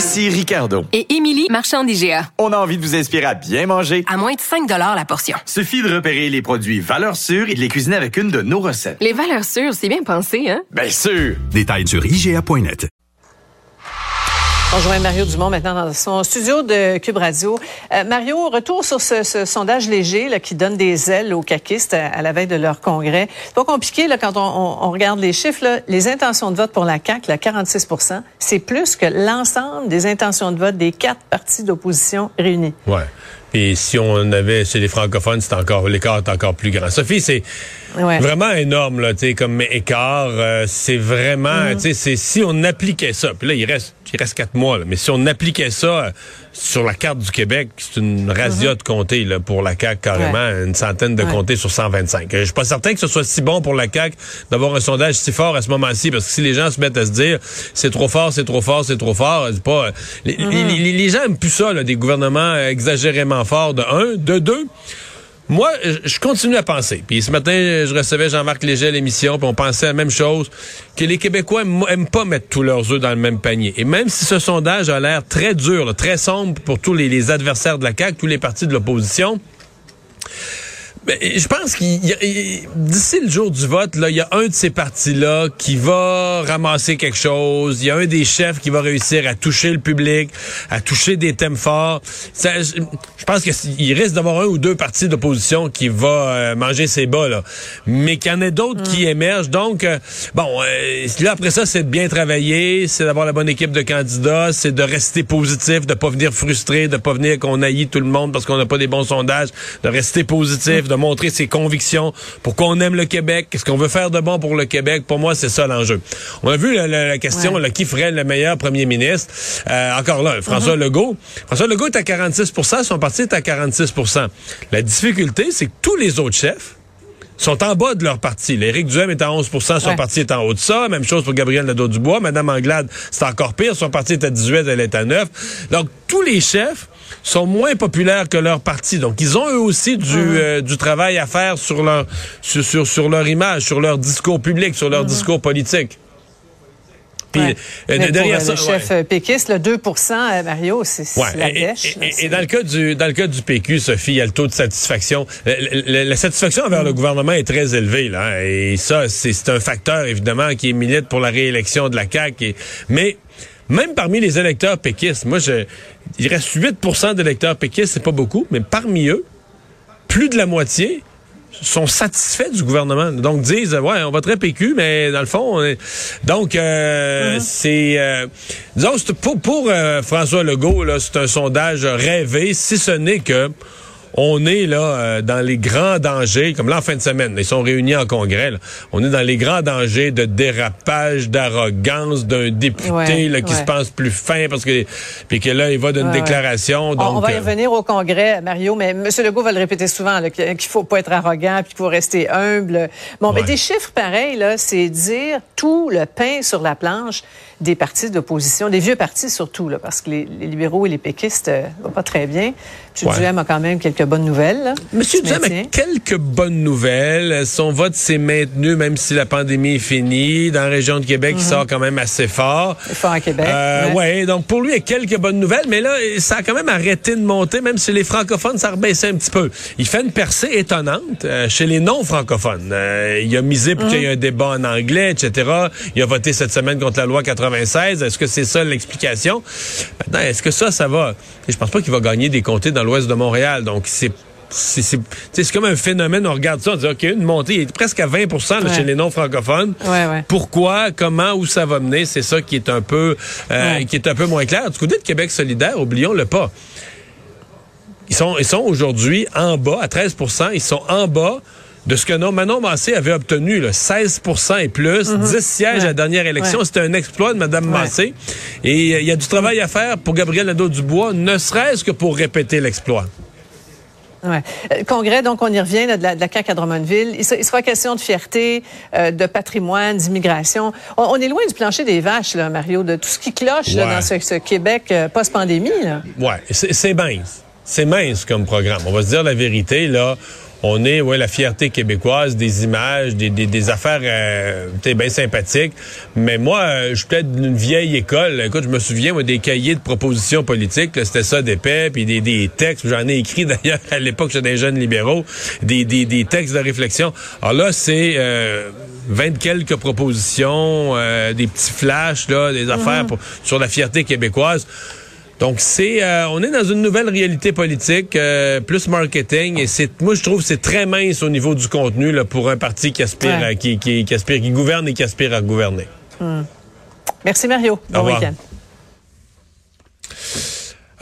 Ici Ricardo. Et Émilie, marchand d'IGA. On a envie de vous inspirer à bien manger. À moins de 5 la portion. Suffit de repérer les produits valeurs sûres et de les cuisiner avec une de nos recettes. Les valeurs sûres, c'est bien pensé, hein? Bien sûr! Détails sur IGA.net. On rejoint Mario Dumont maintenant dans son studio de Cube Radio. Euh, Mario, retour sur ce, ce sondage léger là, qui donne des ailes aux caquistes à, à, la veille de leur congrès. C'est pas compliqué là, quand on, on, on regarde les chiffres. Là, les intentions de vote pour la CAQ, là, 46% c'est plus que l'ensemble des intentions de vote des quatre partis d'opposition réunis. Ouais. Et si on avait chez les francophones, c'est encore l'écart est encore plus grand. Sophie, c'est ouais. vraiment énorme là, tu sais, comme écart. Euh, c'est vraiment, mm -hmm. tu sais, si on appliquait ça. Puis là, il reste, il reste quatre mois. Là, mais si on appliquait ça euh, sur la carte du Québec, c'est une razzia mm -hmm. de comtés là pour la CAC carrément, ouais. une centaine de ouais. comtés sur 125. Je suis pas certain que ce soit si bon pour la CAC d'avoir un sondage si fort à ce moment-ci, parce que si les gens se mettent à se dire c'est trop fort, c'est trop fort, c'est trop fort, c'est pas. Les, mm -hmm. les, les, gens aiment plus ça, là, des gouvernements exagérément fort de un, de deux. Moi, je continue à penser. Puis ce matin, je recevais Jean-Marc Léger à l'émission, puis on pensait la même chose, que les Québécois aiment pas mettre tous leurs œufs dans le même panier. Et même si ce sondage a l'air très dur, très sombre pour tous les, les adversaires de la CAQ, tous les partis de l'opposition, ben, je pense qu'il d'ici le jour du vote, là, il y a un de ces partis-là qui va ramasser quelque chose. Il y a un des chefs qui va réussir à toucher le public, à toucher des thèmes forts. Ça, je, je, pense qu'il risque d'avoir un ou deux partis d'opposition qui va euh, manger ses bas, là. Mais qu'il y en ait d'autres mm. qui émergent. Donc, euh, bon, euh, là, après ça, c'est de bien travailler, c'est d'avoir la bonne équipe de candidats, c'est de rester positif, de pas venir frustré, de pas venir qu'on haït tout le monde parce qu'on n'a pas des bons sondages, de rester positif, mm de montrer ses convictions, pourquoi on aime le Québec, qu'est-ce qu'on veut faire de bon pour le Québec. Pour moi, c'est ça l'enjeu. On a vu la, la, la question, ouais. là, qui ferait le meilleur premier ministre. Euh, encore là, François uh -huh. Legault. François Legault est à 46% son parti est à 46% La difficulté, c'est que tous les autres chefs, sont en bas de leur parti. Éric Duhem est à 11% son ouais. parti est en haut de ça. Même chose pour Gabriel Nadeau-Dubois. Madame Anglade, c'est encore pire. Son parti est à 18, elle est à 9. Donc, tous les chefs sont moins populaires que leur parti. Donc, ils ont eux aussi du, euh, du travail à faire sur leur, sur, sur, sur, leur image, sur leur discours public, sur leur mmh. discours politique. Puis ouais. euh, derrière ça, le chef ouais. péquiste, le 2 Mario, c'est ouais. la dèche. Et, et, et, dans le cas du dans le cas du PQ, Sophie, il y a le taux de satisfaction. La, la, la satisfaction envers le gouvernement est très élevée là, et ça c'est un facteur évidemment qui est milite pour la réélection de la CAQ. Et, mais même parmi les électeurs péquistes, moi, je, il reste 8% d'électeurs péquistes, c'est pas beaucoup, mais parmi eux, plus de la moitié sont satisfaits du gouvernement. Donc disent ouais, on va très PQ, mais dans le fond, on est... donc euh, mm -hmm. c'est euh, disons pour pour euh, François Legault là, c'est un sondage rêvé, si ce n'est que on est là euh, dans les grands dangers, comme là en fin de semaine, ils sont réunis en congrès. Là. On est dans les grands dangers de dérapage, d'arrogance d'un député ouais, là, qui ouais. se pense plus fin parce que puis que là il va d'une ouais, déclaration. Donc, on, on va y revenir au congrès, Mario, mais M. Legault va le répéter souvent qu'il faut pas être arrogant puis qu'il faut rester humble. Bon, mais des chiffres pareils là, c'est dire tout le pain sur la planche des partis d'opposition, des vieux partis surtout, là, parce que les, les libéraux et les péquistes euh, vont pas très bien. M. Ouais. Duhem a quand même quelques bonnes nouvelles. Là, M. Duhem a quelques bonnes nouvelles. Son vote s'est maintenu, même si la pandémie est finie. Dans la région de Québec, mm -hmm. il sort quand même assez fort. Fort à Québec. Euh, ouais. ouais. donc pour lui, il y a quelques bonnes nouvelles, mais là, ça a quand même arrêté de monter, même si les francophones, ça rebaissait un petit peu. Il fait une percée étonnante euh, chez les non-francophones. Euh, il a misé pour mm -hmm. qu'il y ait un débat en anglais, etc. Il a voté cette semaine contre la loi 96. Est-ce que c'est ça l'explication? Maintenant, est-ce que ça, ça va? Je pense pas qu'il va gagner des comtés dans l'ouest de Montréal. Donc, c'est c'est comme un phénomène, on regarde ça, on dit, OK, une montée, il est presque à 20 là, ouais. chez les non-francophones. Ouais, ouais. Pourquoi, comment, où ça va mener, c'est ça qui est un peu euh, qui est un peu moins clair. Du côté de Québec solidaire, oublions-le pas. Ils sont, ils sont aujourd'hui en bas, à 13% ils sont en bas de ce que non, Manon Massé avait obtenu, là, 16% et plus, 10 sièges à la dernière élection. C'était un exploit de Mme Massé. Et euh, il y a du travail à faire pour Gabriel Nadeau-Dubois, ne serait-ce que pour répéter l'exploit. Ouais. Euh, congrès, donc on y revient de, la, de, la, CAQ à Drummondville. Il, sera question de fierté, euh, de patrimoine, d'immigration. On, est loin du plancher des vaches, là, Mario, de tout ce qui cloche là, dans ce, ce Québec euh, post-pandémie. Oui, c'est mince. C'est mince comme programme. On va se dire la vérité, là on est ouais la fierté québécoise des images des, des, des affaires euh, bien sympathiques. Mais moi euh, je suis peut-être d'une vieille école. Écoute je me souviens moi, des cahiers de propositions politiques c'était ça d'épais puis des, des textes. J'en ai écrit d'ailleurs à l'époque chez des jeunes libéraux des, des, des textes de réflexion. Alors là c'est euh, vingt quelques propositions euh, des petits flashs là des affaires pour, sur la fierté québécoise donc c'est, euh, on est dans une nouvelle réalité politique, euh, plus marketing, et c'est, moi je trouve c'est très mince au niveau du contenu là, pour un parti qui aspire, à, qui, qui, qui, aspire, qui gouverne et qui aspire à gouverner. Hmm. Merci Mario. Bon week-end.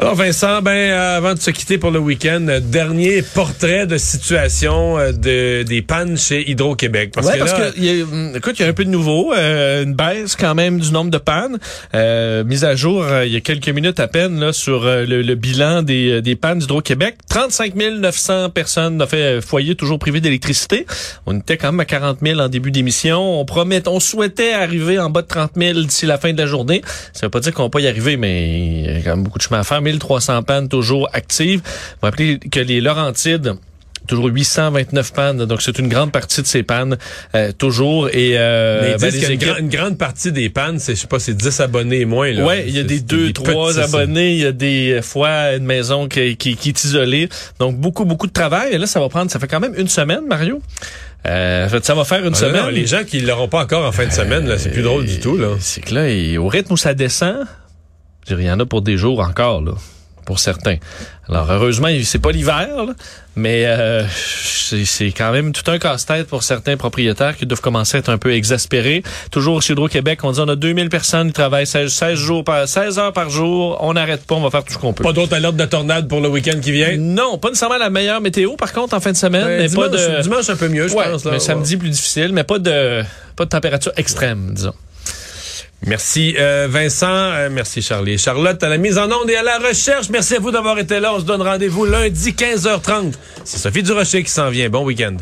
Alors Vincent, ben euh, avant de se quitter pour le week-end, euh, dernier portrait de situation euh, de des pannes chez Hydro-Québec. Parce que parce que y a, hum, écoute, il y a un peu de nouveau, une baisse quand même du nombre de pannes, mise à jour il y a quelques minutes à peine là sur le, bilan des, des pannes d'Hydro-Québec. 35 900 personnes ont fait foyer toujours privé d'électricité. On était quand même à 40 000 en début d'émission. On promet, on souhaitait arriver en bas de 30 000 d'ici la fin de la journée. Ça veut pas dire qu'on va pas y arriver, mais il y a quand même beaucoup de chemin à faire. 1300 pannes toujours actives. Vous rappeler que les Laurentides toujours 829 pannes, donc c'est une grande partie de ces pannes euh, toujours. Et euh, ben, une, grande partie des pannes, c'est je sais pas, c'est 10 abonnés et moins. Là. Ouais, il y a des 2, 3 abonnés, il y a des fois une maison qui, qui, qui, est isolée, donc beaucoup beaucoup de travail. Et là, ça va prendre, ça fait quand même une semaine, Mario. Euh, ça va faire une ah, semaine. les gens qui l'auront pas encore en fin de semaine, là, c'est plus drôle du tout. Là. C'est que là, au rythme où ça descend, il y en a pour des jours encore, là, pour certains. Alors, heureusement, c'est pas l'hiver, mais euh, c'est quand même tout un casse-tête pour certains propriétaires qui doivent commencer à être un peu exaspérés. Toujours chez Hydro-Québec, on dit on a 2000 personnes qui travaillent 16, jours par, 16 heures par jour. On n'arrête pas, on va faire tout ce qu'on peut. Pas d'autres alertes de tornade pour le week-end qui vient? Non, pas nécessairement la meilleure météo, par contre, en fin de semaine. mais dimanche, pas de... dimanche un peu mieux, je pense. Là, mais samedi plus difficile, mais pas de, pas de température extrême, disons. Merci euh, Vincent, euh, merci Charlie. Charlotte à la mise en onde et à la recherche. Merci à vous d'avoir été là. On se donne rendez-vous lundi 15h30. C'est Sophie Durocher qui s'en vient. Bon week-end.